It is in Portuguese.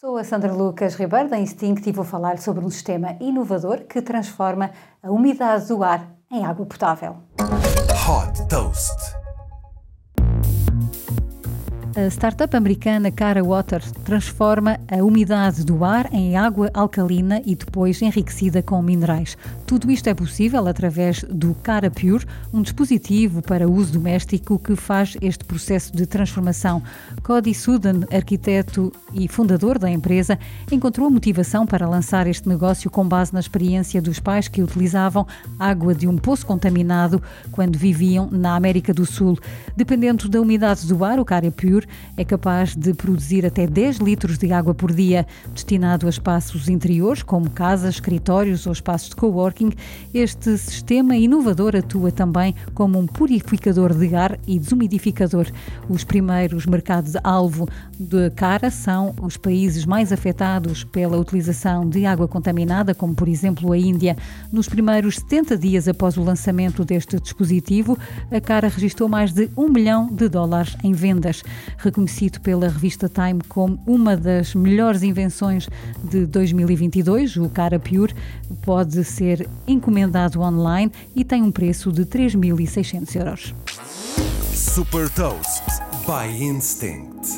Sou a Sandra Lucas Ribeiro da Instinct e vou falar sobre um sistema inovador que transforma a umidade do ar em água potável. Hot Toast. A startup americana Cara Water transforma a umidade do ar em água alcalina e depois enriquecida com minerais. Tudo isto é possível através do Cara Pure, um dispositivo para uso doméstico que faz este processo de transformação. Cody Sudan, arquiteto e fundador da empresa, encontrou motivação para lançar este negócio com base na experiência dos pais que utilizavam água de um poço contaminado quando viviam na América do Sul. Dependendo da umidade do ar, o Cara Pure é capaz de produzir até 10 litros de água por dia, destinado a espaços interiores, como casas, escritórios ou espaços de coworking. Este sistema inovador atua também como um purificador de ar e desumidificador. Os primeiros mercados-alvo de cara são os países mais afetados pela utilização de água contaminada, como por exemplo a Índia. Nos primeiros 70 dias após o lançamento deste dispositivo, a cara registrou mais de um milhão de dólares em vendas reconhecido pela revista Time como uma das melhores invenções de 2022. O Cara Pure pode ser encomendado online e tem um preço de 3.600 euros. Super Toast by Instinct.